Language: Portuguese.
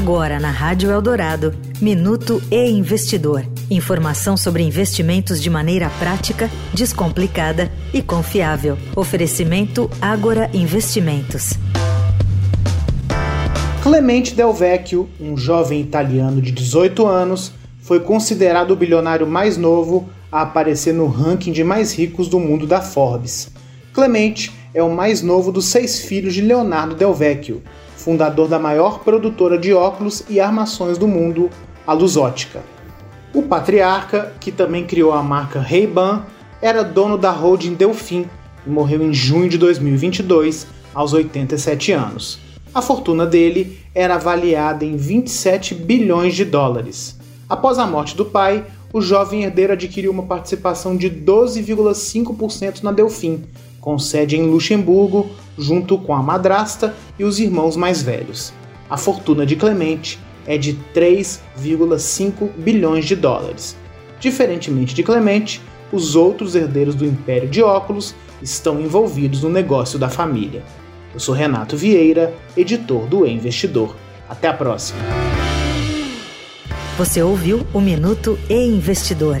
Agora na Rádio Eldorado, Minuto e Investidor. Informação sobre investimentos de maneira prática, descomplicada e confiável. Oferecimento Agora Investimentos. Clemente Del Vecchio, um jovem italiano de 18 anos, foi considerado o bilionário mais novo a aparecer no ranking de mais ricos do mundo da Forbes. Clemente é o mais novo dos seis filhos de Leonardo Del Vecchio, fundador da maior produtora de óculos e armações do mundo, a Lusótica. O patriarca, que também criou a marca Ray-Ban, era dono da holding Delfim e morreu em junho de 2022, aos 87 anos. A fortuna dele era avaliada em 27 bilhões de dólares. Após a morte do pai, o jovem herdeiro adquiriu uma participação de 12,5% na Delfim, com sede em Luxemburgo, junto com a madrasta e os irmãos mais velhos. A fortuna de Clemente é de 3,5 bilhões de dólares. Diferentemente de Clemente, os outros herdeiros do Império de Óculos estão envolvidos no negócio da família. Eu sou Renato Vieira, editor do e Investidor. Até a próxima. Você ouviu o Minuto e Investidor.